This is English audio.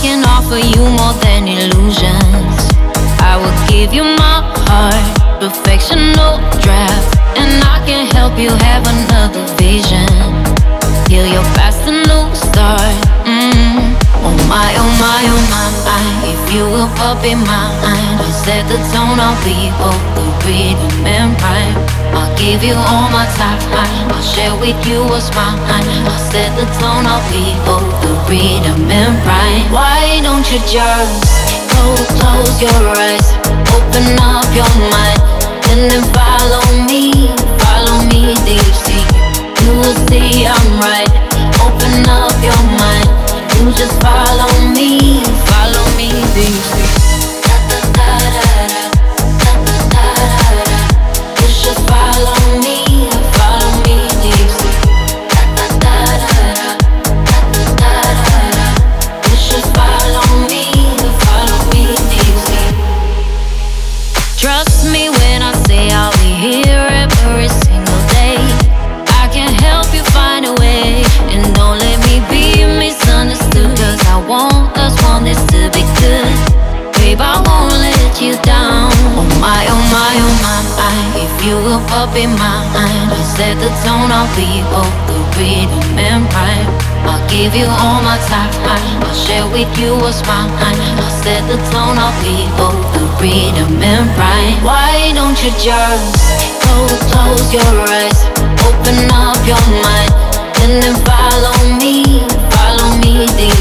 can offer you more than illusions. I will give you my heart, perfection, no draft, and I can help you have another vision. Heal your past, a new start. Mm. Oh my, oh my, oh my, my. If you will in my mind, I'll set the tone. I'll be both the rhythm and rhyme. I'll give you all my time. I'll share with you what's mine. I'll set the tone. I'll be both rhythm and rhyme. Why don't you just close, close your eyes, open up your mind, and then follow me, you down. Oh my, oh my, oh my, my. If you will pop in my mind, I set the tone, I'll be both the rhythm and rhyme. I'll give you all my time. I'll share with you what's mine. I'll set the tone. I'll be both the rhythm and rhyme. Why don't you just close, close your eyes, open up your mind, and then follow me, follow me deep